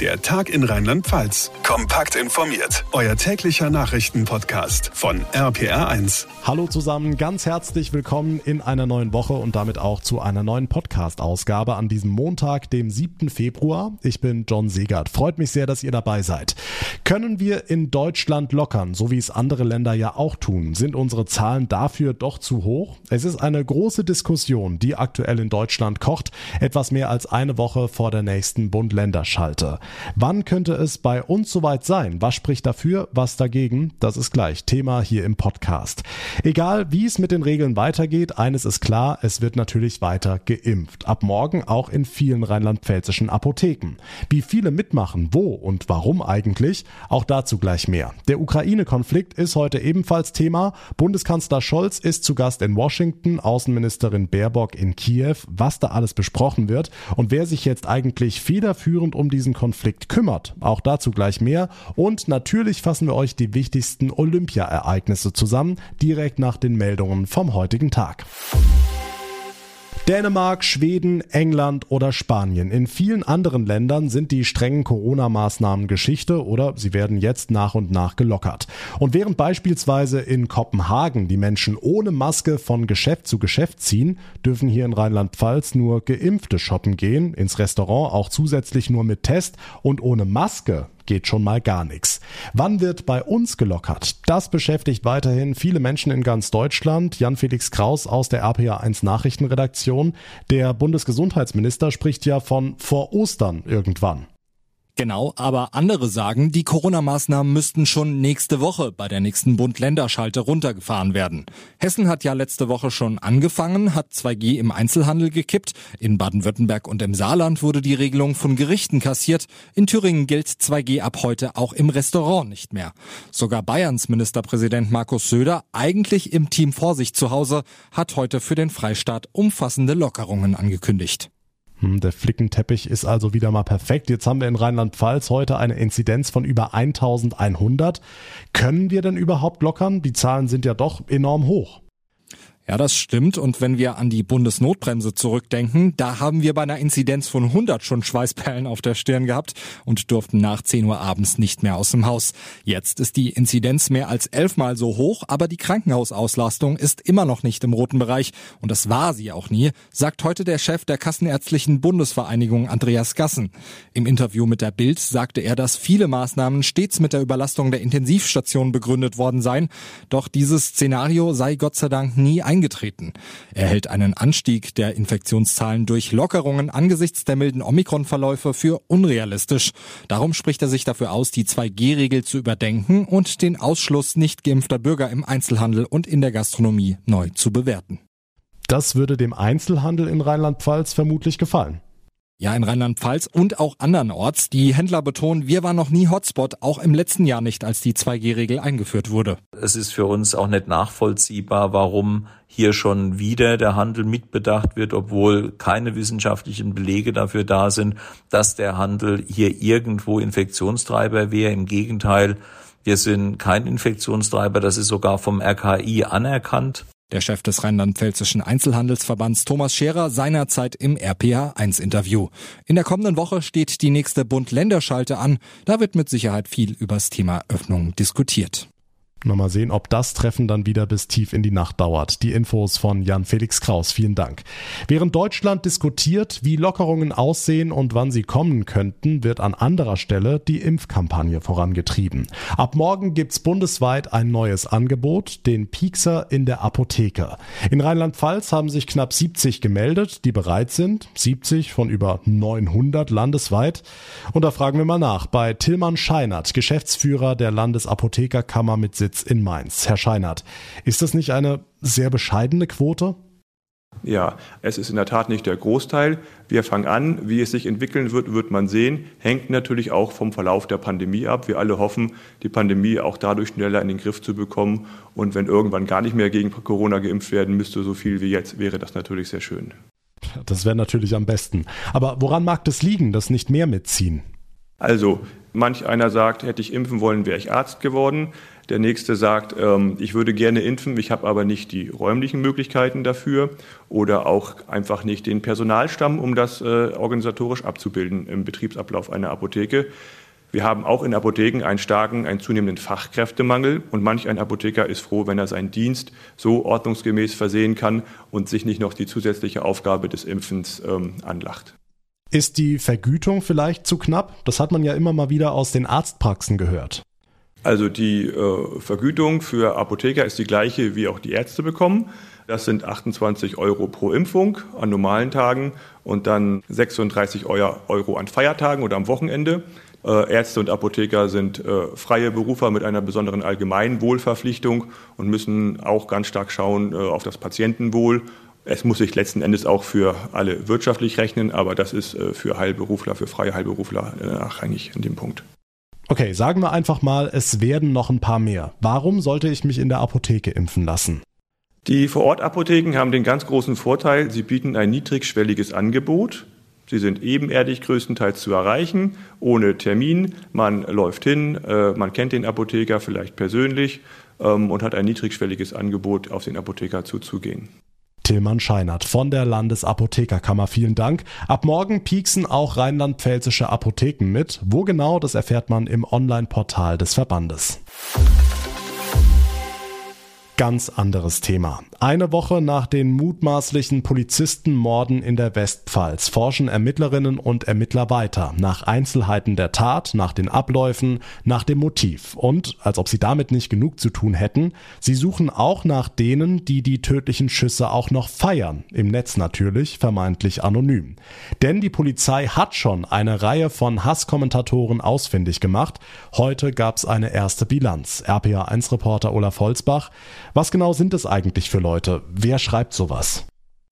Der Tag in Rheinland-Pfalz. Kompakt informiert. Euer täglicher Nachrichtenpodcast von RPR1. Hallo zusammen, ganz herzlich willkommen in einer neuen Woche und damit auch zu einer neuen Podcast-Ausgabe an diesem Montag, dem 7. Februar. Ich bin John Segert. Freut mich sehr, dass ihr dabei seid. Können wir in Deutschland lockern, so wie es andere Länder ja auch tun? Sind unsere Zahlen dafür doch zu hoch? Es ist eine große Diskussion, die aktuell in Deutschland kocht, etwas mehr als eine Woche vor der nächsten Bund-Länder-Schalte. Wann könnte es bei uns soweit sein? Was spricht dafür, was dagegen? Das ist gleich Thema hier im Podcast. Egal, wie es mit den Regeln weitergeht, eines ist klar, es wird natürlich weiter geimpft. Ab morgen auch in vielen rheinland-pfälzischen Apotheken. Wie viele mitmachen, wo und warum eigentlich? Auch dazu gleich mehr. Der Ukraine-Konflikt ist heute ebenfalls Thema. Bundeskanzler Scholz ist zu Gast in Washington, Außenministerin Baerbock in Kiew. Was da alles besprochen wird und wer sich jetzt eigentlich federführend um diesen Konflikt Konflikt kümmert. Auch dazu gleich mehr. Und natürlich fassen wir euch die wichtigsten Olympia-Ereignisse zusammen, direkt nach den Meldungen vom heutigen Tag. Dänemark, Schweden, England oder Spanien. In vielen anderen Ländern sind die strengen Corona-Maßnahmen Geschichte oder sie werden jetzt nach und nach gelockert. Und während beispielsweise in Kopenhagen die Menschen ohne Maske von Geschäft zu Geschäft ziehen, dürfen hier in Rheinland-Pfalz nur Geimpfte shoppen gehen, ins Restaurant auch zusätzlich nur mit Test und ohne Maske geht schon mal gar nichts. Wann wird bei uns gelockert? Das beschäftigt weiterhin viele Menschen in ganz Deutschland. Jan-Felix Kraus aus der RPA1 Nachrichtenredaktion. Der Bundesgesundheitsminister spricht ja von vor Ostern irgendwann. Genau, aber andere sagen, die Corona-Maßnahmen müssten schon nächste Woche bei der nächsten Bund-Länder-Schalte runtergefahren werden. Hessen hat ja letzte Woche schon angefangen, hat 2G im Einzelhandel gekippt. In Baden-Württemberg und im Saarland wurde die Regelung von Gerichten kassiert. In Thüringen gilt 2G ab heute auch im Restaurant nicht mehr. Sogar Bayerns Ministerpräsident Markus Söder, eigentlich im Team Vorsicht zu Hause, hat heute für den Freistaat umfassende Lockerungen angekündigt. Hm, der Flickenteppich ist also wieder mal perfekt. Jetzt haben wir in Rheinland-Pfalz heute eine Inzidenz von über 1100. Können wir denn überhaupt lockern? Die Zahlen sind ja doch enorm hoch. Ja, das stimmt. Und wenn wir an die Bundesnotbremse zurückdenken, da haben wir bei einer Inzidenz von 100 schon Schweißperlen auf der Stirn gehabt und durften nach 10 Uhr abends nicht mehr aus dem Haus. Jetzt ist die Inzidenz mehr als elfmal so hoch, aber die Krankenhausauslastung ist immer noch nicht im roten Bereich. Und das war sie auch nie, sagt heute der Chef der Kassenärztlichen Bundesvereinigung Andreas Gassen. Im Interview mit der Bild sagte er, dass viele Maßnahmen stets mit der Überlastung der Intensivstation begründet worden seien. Doch dieses Szenario sei Gott sei Dank nie eingetreten. Er hält einen Anstieg der Infektionszahlen durch Lockerungen angesichts der milden Omikron-Verläufe für unrealistisch. Darum spricht er sich dafür aus, die 2G-Regel zu überdenken und den Ausschluss nicht geimpfter Bürger im Einzelhandel und in der Gastronomie neu zu bewerten. Das würde dem Einzelhandel in Rheinland-Pfalz vermutlich gefallen. Ja, in Rheinland-Pfalz und auch andernorts. Die Händler betonen, wir waren noch nie Hotspot, auch im letzten Jahr nicht, als die 2G-Regel eingeführt wurde. Es ist für uns auch nicht nachvollziehbar, warum hier schon wieder der Handel mitbedacht wird, obwohl keine wissenschaftlichen Belege dafür da sind, dass der Handel hier irgendwo Infektionstreiber wäre. Im Gegenteil, wir sind kein Infektionstreiber, das ist sogar vom RKI anerkannt. Der Chef des Rheinland-Pfälzischen Einzelhandelsverbands Thomas Scherer seinerzeit im RPA1-Interview. In der kommenden Woche steht die nächste Bund-Länder-Schalte an. Da wird mit Sicherheit viel übers Thema Öffnung diskutiert. Mal sehen, ob das Treffen dann wieder bis tief in die Nacht dauert. Die Infos von Jan Felix Kraus. Vielen Dank. Während Deutschland diskutiert, wie Lockerungen aussehen und wann sie kommen könnten, wird an anderer Stelle die Impfkampagne vorangetrieben. Ab morgen gibt's bundesweit ein neues Angebot, den Piekser in der Apotheke. In Rheinland-Pfalz haben sich knapp 70 gemeldet, die bereit sind. 70 von über 900 landesweit. Und da fragen wir mal nach bei Tillmann Scheinert, Geschäftsführer der Landesapothekerkammer mit Sitz Sitz in Mainz. Herr Scheinert, ist das nicht eine sehr bescheidene Quote? Ja, es ist in der Tat nicht der Großteil. Wir fangen an. Wie es sich entwickeln wird, wird man sehen. Hängt natürlich auch vom Verlauf der Pandemie ab. Wir alle hoffen, die Pandemie auch dadurch schneller in den Griff zu bekommen. Und wenn irgendwann gar nicht mehr gegen Corona geimpft werden müsste, so viel wie jetzt, wäre das natürlich sehr schön. Das wäre natürlich am besten. Aber woran mag das liegen, dass nicht mehr mitziehen? Also, manch einer sagt, hätte ich impfen wollen, wäre ich Arzt geworden. Der nächste sagt, ähm, ich würde gerne impfen, ich habe aber nicht die räumlichen Möglichkeiten dafür oder auch einfach nicht den Personalstamm, um das äh, organisatorisch abzubilden im Betriebsablauf einer Apotheke. Wir haben auch in Apotheken einen starken, einen zunehmenden Fachkräftemangel und manch ein Apotheker ist froh, wenn er seinen Dienst so ordnungsgemäß versehen kann und sich nicht noch die zusätzliche Aufgabe des Impfens ähm, anlacht. Ist die Vergütung vielleicht zu knapp? Das hat man ja immer mal wieder aus den Arztpraxen gehört. Also die äh, Vergütung für Apotheker ist die gleiche, wie auch die Ärzte bekommen. Das sind 28 Euro pro Impfung an normalen Tagen und dann 36 Euro an Feiertagen oder am Wochenende. Äh, Ärzte und Apotheker sind äh, freie Berufer mit einer besonderen Allgemeinwohlverpflichtung und müssen auch ganz stark schauen äh, auf das Patientenwohl. Es muss sich letzten Endes auch für alle wirtschaftlich rechnen, aber das ist für Heilberufler, für freie Heilberufler nachrangig in dem Punkt. Okay, sagen wir einfach mal, es werden noch ein paar mehr. Warum sollte ich mich in der Apotheke impfen lassen? Die Vorortapotheken haben den ganz großen Vorteil, sie bieten ein niedrigschwelliges Angebot. Sie sind ebenerdig größtenteils zu erreichen, ohne Termin. Man läuft hin, äh, man kennt den Apotheker vielleicht persönlich ähm, und hat ein niedrigschwelliges Angebot, auf den Apotheker zuzugehen. Tillmann Scheinert von der Landesapothekerkammer. Vielen Dank. Ab morgen pieksen auch rheinland-pfälzische Apotheken mit. Wo genau, das erfährt man im Online-Portal des Verbandes. Ganz anderes Thema. Eine Woche nach den mutmaßlichen Polizistenmorden in der Westpfalz forschen Ermittlerinnen und Ermittler weiter nach Einzelheiten der Tat, nach den Abläufen, nach dem Motiv. Und, als ob sie damit nicht genug zu tun hätten, sie suchen auch nach denen, die die tödlichen Schüsse auch noch feiern. Im Netz natürlich, vermeintlich anonym. Denn die Polizei hat schon eine Reihe von Hasskommentatoren ausfindig gemacht. Heute gab's eine erste Bilanz. RPA1-Reporter Olaf Holzbach. Was genau sind es eigentlich für Leute? Wer schreibt sowas?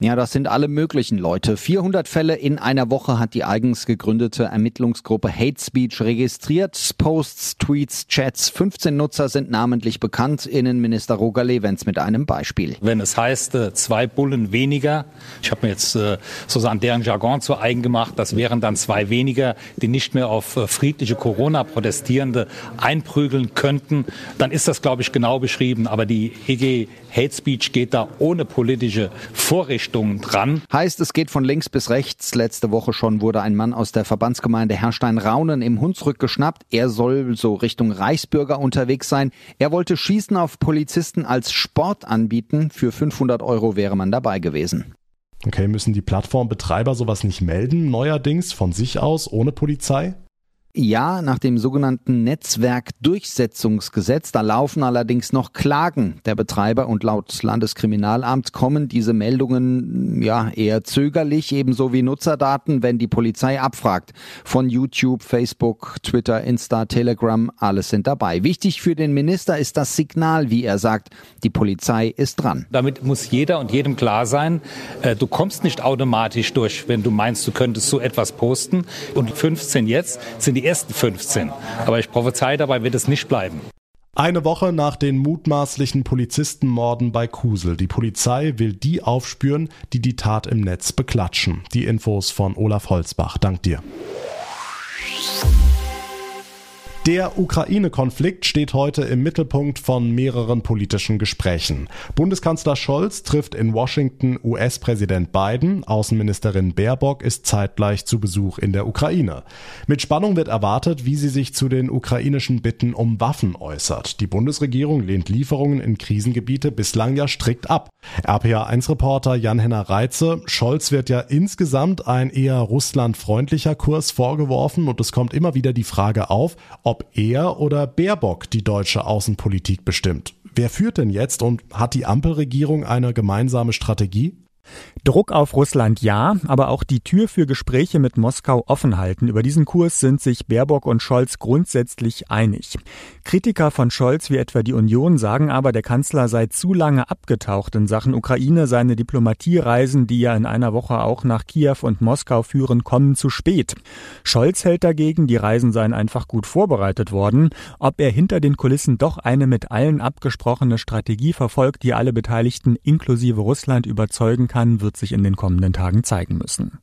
Ja, das sind alle möglichen Leute. 400 Fälle in einer Woche hat die eigens gegründete Ermittlungsgruppe Hate Speech registriert. Posts, Tweets, Chats. 15 Nutzer sind namentlich bekannt. Innenminister Roger Levens mit einem Beispiel. Wenn es heißt, äh, zwei Bullen weniger, ich habe mir jetzt äh, sozusagen deren Jargon zu eigen gemacht, das wären dann zwei weniger, die nicht mehr auf äh, friedliche Corona-Protestierende einprügeln könnten, dann ist das, glaube ich, genau beschrieben. Aber die EG Hate Speech geht da ohne politische Vorrichtung Richtungen dran. Heißt, es geht von links bis rechts. Letzte Woche schon wurde ein Mann aus der Verbandsgemeinde Herrstein-Raunen im Hunsrück geschnappt. Er soll so Richtung Reichsbürger unterwegs sein. Er wollte Schießen auf Polizisten als Sport anbieten. Für 500 Euro wäre man dabei gewesen. Okay, müssen die Plattformbetreiber sowas nicht melden, neuerdings von sich aus, ohne Polizei? Ja, nach dem sogenannten Netzwerkdurchsetzungsgesetz, da laufen allerdings noch Klagen der Betreiber und laut Landeskriminalamt kommen diese Meldungen ja eher zögerlich, ebenso wie Nutzerdaten, wenn die Polizei abfragt. Von YouTube, Facebook, Twitter, Insta, Telegram, alles sind dabei. Wichtig für den Minister ist das Signal, wie er sagt, die Polizei ist dran. Damit muss jeder und jedem klar sein, äh, du kommst nicht automatisch durch, wenn du meinst, du könntest so etwas posten. Und 15 jetzt sind die die ersten 15. Aber ich prophezei, dabei wird es nicht bleiben. Eine Woche nach den mutmaßlichen Polizistenmorden bei Kusel. Die Polizei will die aufspüren, die die Tat im Netz beklatschen. Die Infos von Olaf Holzbach. Dank dir. Der Ukraine-Konflikt steht heute im Mittelpunkt von mehreren politischen Gesprächen. Bundeskanzler Scholz trifft in Washington US-Präsident Biden, Außenministerin Baerbock ist zeitgleich zu Besuch in der Ukraine. Mit Spannung wird erwartet, wie sie sich zu den ukrainischen Bitten um Waffen äußert. Die Bundesregierung lehnt Lieferungen in Krisengebiete bislang ja strikt ab. RPA1-Reporter Jan-Henner Reitze, Scholz wird ja insgesamt ein eher russlandfreundlicher Kurs vorgeworfen und es kommt immer wieder die Frage auf, ob er oder Baerbock die deutsche Außenpolitik bestimmt. Wer führt denn jetzt und hat die Ampelregierung eine gemeinsame Strategie? Druck auf Russland ja, aber auch die Tür für Gespräche mit Moskau offen halten. Über diesen Kurs sind sich Baerbock und Scholz grundsätzlich einig. Kritiker von Scholz wie etwa die Union sagen aber, der Kanzler sei zu lange abgetaucht in Sachen Ukraine. Seine Diplomatiereisen, die ja in einer Woche auch nach Kiew und Moskau führen, kommen zu spät. Scholz hält dagegen, die Reisen seien einfach gut vorbereitet worden. Ob er hinter den Kulissen doch eine mit allen abgesprochene Strategie verfolgt, die alle Beteiligten inklusive Russland überzeugen kann, wird sich in den kommenden Tagen zeigen müssen.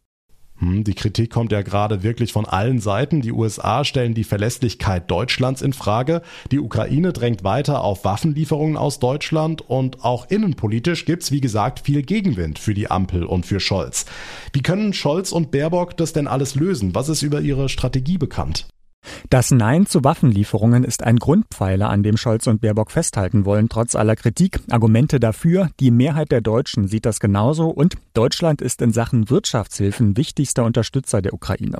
Hm, die Kritik kommt ja gerade wirklich von allen Seiten. Die USA stellen die Verlässlichkeit Deutschlands in Frage. Die Ukraine drängt weiter auf Waffenlieferungen aus Deutschland und auch innenpolitisch gibt's wie gesagt viel Gegenwind für die Ampel und für Scholz. Wie können Scholz und Baerbock das denn alles lösen? Was ist über ihre Strategie bekannt? Das Nein zu Waffenlieferungen ist ein Grundpfeiler, an dem Scholz und Baerbock festhalten wollen, trotz aller Kritik. Argumente dafür, die Mehrheit der Deutschen sieht das genauso und Deutschland ist in Sachen Wirtschaftshilfen wichtigster Unterstützer der Ukraine.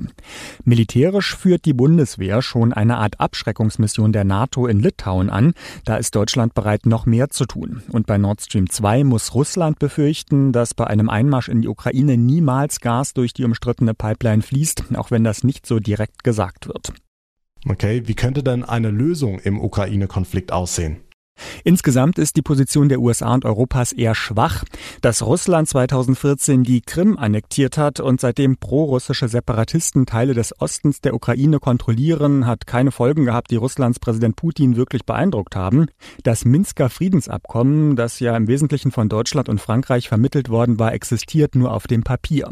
Militärisch führt die Bundeswehr schon eine Art Abschreckungsmission der NATO in Litauen an. Da ist Deutschland bereit, noch mehr zu tun. Und bei Nord Stream 2 muss Russland befürchten, dass bei einem Einmarsch in die Ukraine niemals Gas durch die umstrittene Pipeline fließt, auch wenn das nicht so direkt gesagt wird. Okay, wie könnte denn eine Lösung im Ukraine-Konflikt aussehen? Insgesamt ist die Position der USA und Europas eher schwach. Dass Russland 2014 die Krim annektiert hat und seitdem prorussische Separatisten Teile des Ostens der Ukraine kontrollieren, hat keine Folgen gehabt, die Russlands Präsident Putin wirklich beeindruckt haben. Das Minsker Friedensabkommen, das ja im Wesentlichen von Deutschland und Frankreich vermittelt worden war, existiert nur auf dem Papier.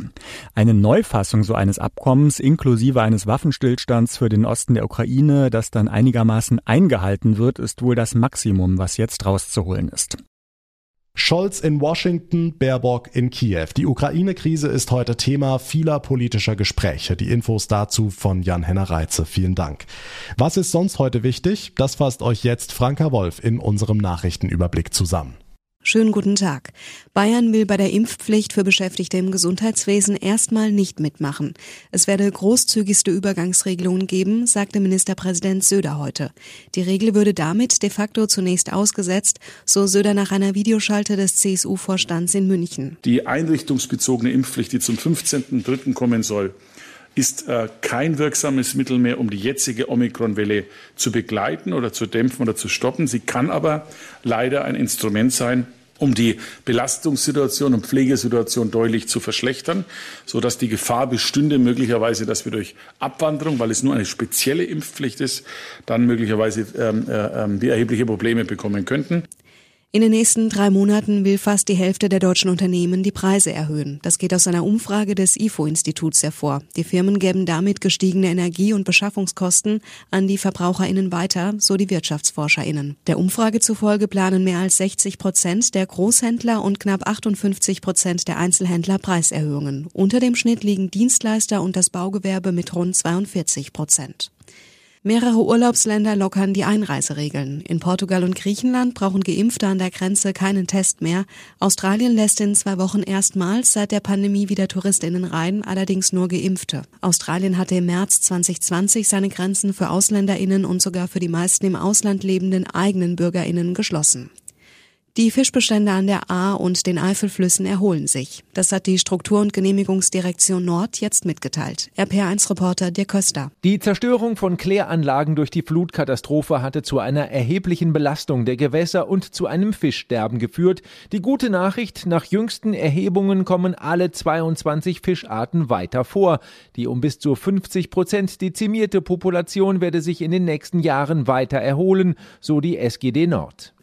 Eine Neufassung so eines Abkommens inklusive eines Waffenstillstands für den Osten der Ukraine, das dann einigermaßen eingehalten wird, ist wohl das Maximum, was jetzt rauszuholen ist. Scholz in Washington, Baerbock in Kiew. Die Ukraine-Krise ist heute Thema vieler politischer Gespräche. Die Infos dazu von Jan-Henner Reitze. Vielen Dank. Was ist sonst heute wichtig? Das fasst euch jetzt Franka Wolf in unserem Nachrichtenüberblick zusammen. Schönen guten Tag. Bayern will bei der Impfpflicht für Beschäftigte im Gesundheitswesen erstmal nicht mitmachen. Es werde großzügigste Übergangsregelungen geben, sagte Ministerpräsident Söder heute. Die Regel würde damit de facto zunächst ausgesetzt, so Söder nach einer Videoschalte des CSU-Vorstands in München. Die einrichtungsbezogene Impfpflicht, die zum 15.03. kommen soll, ist äh, kein wirksames Mittel mehr, um die jetzige Omikron-Welle zu begleiten oder zu dämpfen oder zu stoppen. Sie kann aber leider ein Instrument sein, um die Belastungssituation und Pflegesituation deutlich zu verschlechtern, so dass die Gefahr bestünde möglicherweise, dass wir durch Abwanderung, weil es nur eine spezielle Impfpflicht ist, dann möglicherweise ähm, äh, ähm, wir erhebliche Probleme bekommen könnten. In den nächsten drei Monaten will fast die Hälfte der deutschen Unternehmen die Preise erhöhen. Das geht aus einer Umfrage des IFO-Instituts hervor. Die Firmen geben damit gestiegene Energie- und Beschaffungskosten an die VerbraucherInnen weiter, so die WirtschaftsforscherInnen. Der Umfrage zufolge planen mehr als 60 Prozent der Großhändler und knapp 58 Prozent der Einzelhändler Preiserhöhungen. Unter dem Schnitt liegen Dienstleister und das Baugewerbe mit rund 42 Prozent. Mehrere Urlaubsländer lockern die Einreiseregeln. In Portugal und Griechenland brauchen Geimpfte an der Grenze keinen Test mehr. Australien lässt in zwei Wochen erstmals seit der Pandemie wieder Touristinnen rein, allerdings nur Geimpfte. Australien hatte im März 2020 seine Grenzen für Ausländerinnen und sogar für die meisten im Ausland lebenden eigenen Bürgerinnen geschlossen. Die Fischbestände an der Ahr und den Eifelflüssen erholen sich. Das hat die Struktur- und Genehmigungsdirektion Nord jetzt mitgeteilt. RPR1-Reporter Dirk Köster. Die Zerstörung von Kläranlagen durch die Flutkatastrophe hatte zu einer erheblichen Belastung der Gewässer und zu einem Fischsterben geführt. Die gute Nachricht, nach jüngsten Erhebungen kommen alle 22 Fischarten weiter vor. Die um bis zu 50 Prozent dezimierte Population werde sich in den nächsten Jahren weiter erholen, so die SGD Nord.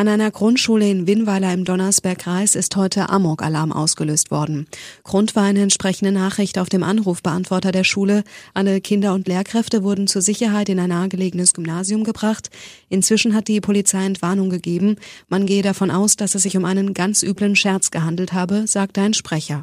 An einer Grundschule in Winnweiler im Donnersbergkreis ist heute Amok-Alarm ausgelöst worden. Grund war eine entsprechende Nachricht auf dem Anrufbeantworter der Schule. Alle Kinder und Lehrkräfte wurden zur Sicherheit in ein nahegelegenes Gymnasium gebracht. Inzwischen hat die Polizei Entwarnung gegeben. Man gehe davon aus, dass es sich um einen ganz üblen Scherz gehandelt habe, sagte ein Sprecher.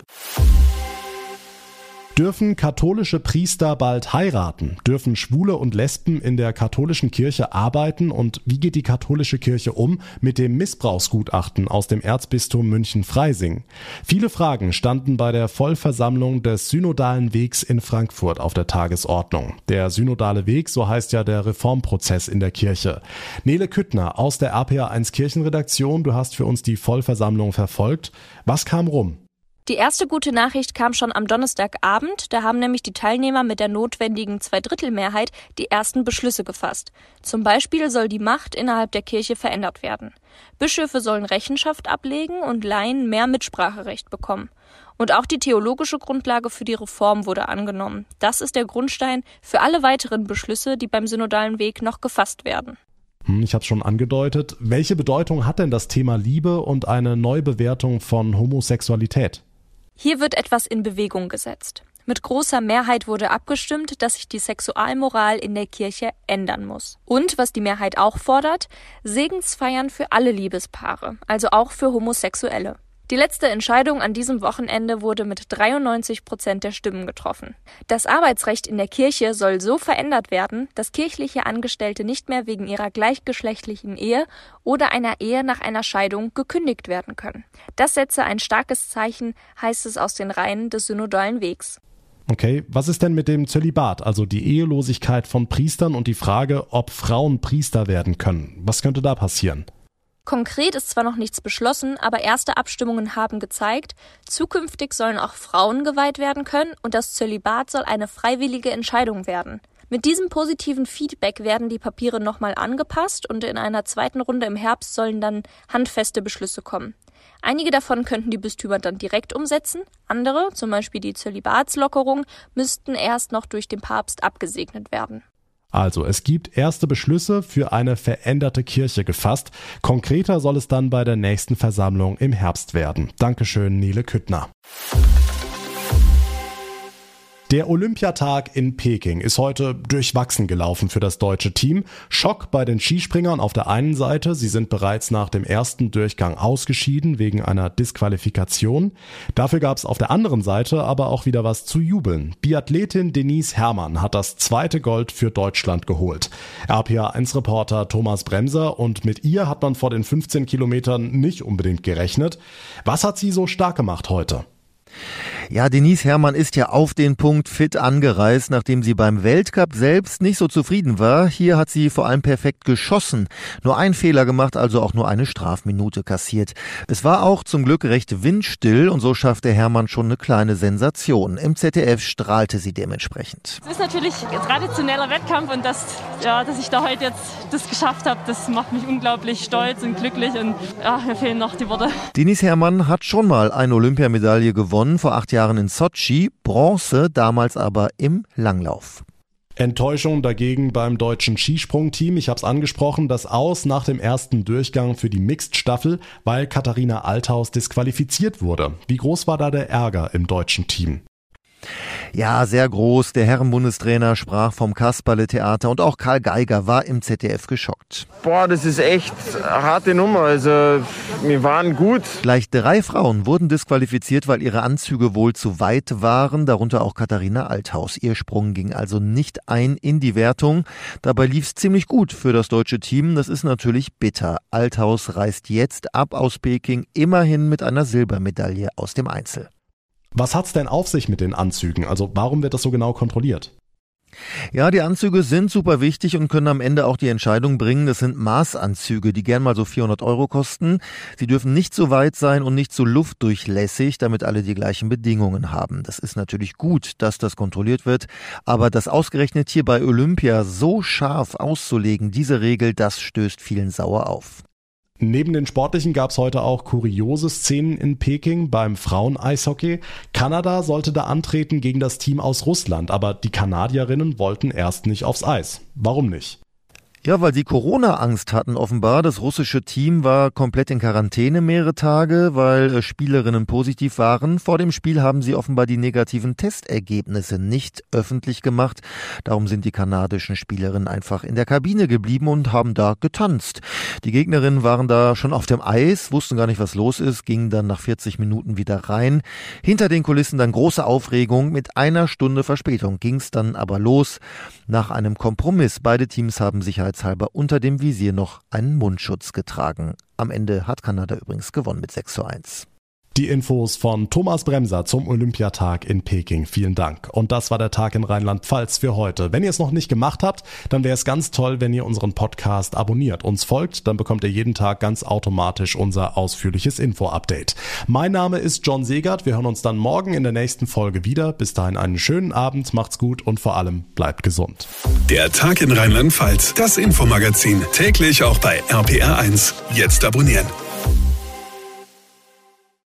Dürfen katholische Priester bald heiraten? Dürfen Schwule und Lesben in der katholischen Kirche arbeiten? Und wie geht die katholische Kirche um mit dem Missbrauchsgutachten aus dem Erzbistum München-Freising? Viele Fragen standen bei der Vollversammlung des Synodalen Wegs in Frankfurt auf der Tagesordnung. Der Synodale Weg, so heißt ja der Reformprozess in der Kirche. Nele Küttner aus der RPA1 Kirchenredaktion, du hast für uns die Vollversammlung verfolgt. Was kam rum? Die erste gute Nachricht kam schon am Donnerstagabend. Da haben nämlich die Teilnehmer mit der notwendigen Zweidrittelmehrheit die ersten Beschlüsse gefasst. Zum Beispiel soll die Macht innerhalb der Kirche verändert werden. Bischöfe sollen Rechenschaft ablegen und Laien mehr Mitspracherecht bekommen. Und auch die theologische Grundlage für die Reform wurde angenommen. Das ist der Grundstein für alle weiteren Beschlüsse, die beim synodalen Weg noch gefasst werden. Hm, ich habe schon angedeutet. Welche Bedeutung hat denn das Thema Liebe und eine Neubewertung von Homosexualität? Hier wird etwas in Bewegung gesetzt. Mit großer Mehrheit wurde abgestimmt, dass sich die Sexualmoral in der Kirche ändern muss. Und was die Mehrheit auch fordert, Segensfeiern für alle Liebespaare, also auch für Homosexuelle. Die letzte Entscheidung an diesem Wochenende wurde mit 93 Prozent der Stimmen getroffen. Das Arbeitsrecht in der Kirche soll so verändert werden, dass kirchliche Angestellte nicht mehr wegen ihrer gleichgeschlechtlichen Ehe oder einer Ehe nach einer Scheidung gekündigt werden können. Das setze ein starkes Zeichen, heißt es aus den Reihen des synodalen Wegs. Okay, was ist denn mit dem Zölibat, also die Ehelosigkeit von Priestern und die Frage, ob Frauen Priester werden können? Was könnte da passieren? Konkret ist zwar noch nichts beschlossen, aber erste Abstimmungen haben gezeigt, zukünftig sollen auch Frauen geweiht werden können und das Zölibat soll eine freiwillige Entscheidung werden. Mit diesem positiven Feedback werden die Papiere nochmal angepasst und in einer zweiten Runde im Herbst sollen dann handfeste Beschlüsse kommen. Einige davon könnten die Bistümer dann direkt umsetzen, andere, zum Beispiel die Zölibatslockerung, müssten erst noch durch den Papst abgesegnet werden. Also, es gibt erste Beschlüsse für eine veränderte Kirche gefasst. Konkreter soll es dann bei der nächsten Versammlung im Herbst werden. Dankeschön, Nele Küttner. Der Olympiatag in Peking ist heute durchwachsen gelaufen für das deutsche Team. Schock bei den Skispringern auf der einen Seite. Sie sind bereits nach dem ersten Durchgang ausgeschieden wegen einer Disqualifikation. Dafür gab es auf der anderen Seite aber auch wieder was zu jubeln. Biathletin Denise Herrmann hat das zweite Gold für Deutschland geholt. RPA1-Reporter Thomas Bremser und mit ihr hat man vor den 15 Kilometern nicht unbedingt gerechnet. Was hat sie so stark gemacht heute? Ja, Denise Herrmann ist ja auf den Punkt fit angereist, nachdem sie beim Weltcup selbst nicht so zufrieden war. Hier hat sie vor allem perfekt geschossen. Nur ein Fehler gemacht, also auch nur eine Strafminute kassiert. Es war auch zum Glück recht windstill und so schaffte Herrmann schon eine kleine Sensation. Im ZDF strahlte sie dementsprechend. Es ist natürlich ein traditioneller Wettkampf und das, ja, dass ich da heute jetzt das geschafft habe, das macht mich unglaublich stolz und glücklich und ja, mir fehlen noch die Worte. Denise Herrmann hat schon mal eine Olympiamedaille gewonnen, vor acht Jahren Jahren in Sochi, Bronze damals aber im Langlauf. Enttäuschung dagegen beim deutschen Skisprungteam. Ich habe es angesprochen, das Aus nach dem ersten Durchgang für die Mixed-Staffel, weil Katharina Althaus disqualifiziert wurde. Wie groß war da der Ärger im deutschen Team? Ja, sehr groß. Der Herrenbundestrainer sprach vom Kasperle-Theater und auch Karl Geiger war im ZDF geschockt. Boah, das ist echt eine harte Nummer. Also, wir waren gut. Gleich drei Frauen wurden disqualifiziert, weil ihre Anzüge wohl zu weit waren, darunter auch Katharina Althaus. Ihr Sprung ging also nicht ein in die Wertung. Dabei lief es ziemlich gut für das deutsche Team. Das ist natürlich bitter. Althaus reist jetzt ab aus Peking, immerhin mit einer Silbermedaille aus dem Einzel. Was hat's denn auf sich mit den Anzügen? Also warum wird das so genau kontrolliert? Ja, die Anzüge sind super wichtig und können am Ende auch die Entscheidung bringen. Das sind Maßanzüge, die gern mal so 400 Euro kosten. Sie dürfen nicht so weit sein und nicht so luftdurchlässig, damit alle die gleichen Bedingungen haben. Das ist natürlich gut, dass das kontrolliert wird. Aber das ausgerechnet hier bei Olympia so scharf auszulegen, diese Regel, das stößt vielen sauer auf. Neben den sportlichen gab es heute auch kuriose Szenen in Peking beim Frauen-Eishockey. Kanada sollte da antreten gegen das Team aus Russland, aber die Kanadierinnen wollten erst nicht aufs Eis. Warum nicht? Ja, weil sie Corona-Angst hatten offenbar. Das russische Team war komplett in Quarantäne mehrere Tage, weil äh, Spielerinnen positiv waren. Vor dem Spiel haben sie offenbar die negativen Testergebnisse nicht öffentlich gemacht. Darum sind die kanadischen Spielerinnen einfach in der Kabine geblieben und haben da getanzt. Die Gegnerinnen waren da schon auf dem Eis, wussten gar nicht, was los ist, gingen dann nach 40 Minuten wieder rein. Hinter den Kulissen dann große Aufregung. Mit einer Stunde Verspätung ging's dann aber los. Nach einem Kompromiss. Beide Teams haben Sicherheits sicherheitshalber unter dem Visier noch einen Mundschutz getragen. Am Ende hat Kanada übrigens gewonnen mit 6 zu 1. Die Infos von Thomas Bremser zum Olympiatag in Peking. Vielen Dank. Und das war der Tag in Rheinland-Pfalz für heute. Wenn ihr es noch nicht gemacht habt, dann wäre es ganz toll, wenn ihr unseren Podcast abonniert, uns folgt, dann bekommt ihr jeden Tag ganz automatisch unser ausführliches Info-Update. Mein Name ist John Segert. Wir hören uns dann morgen in der nächsten Folge wieder. Bis dahin einen schönen Abend, macht's gut und vor allem bleibt gesund. Der Tag in Rheinland-Pfalz, das Infomagazin, täglich auch bei RPR1. Jetzt abonnieren.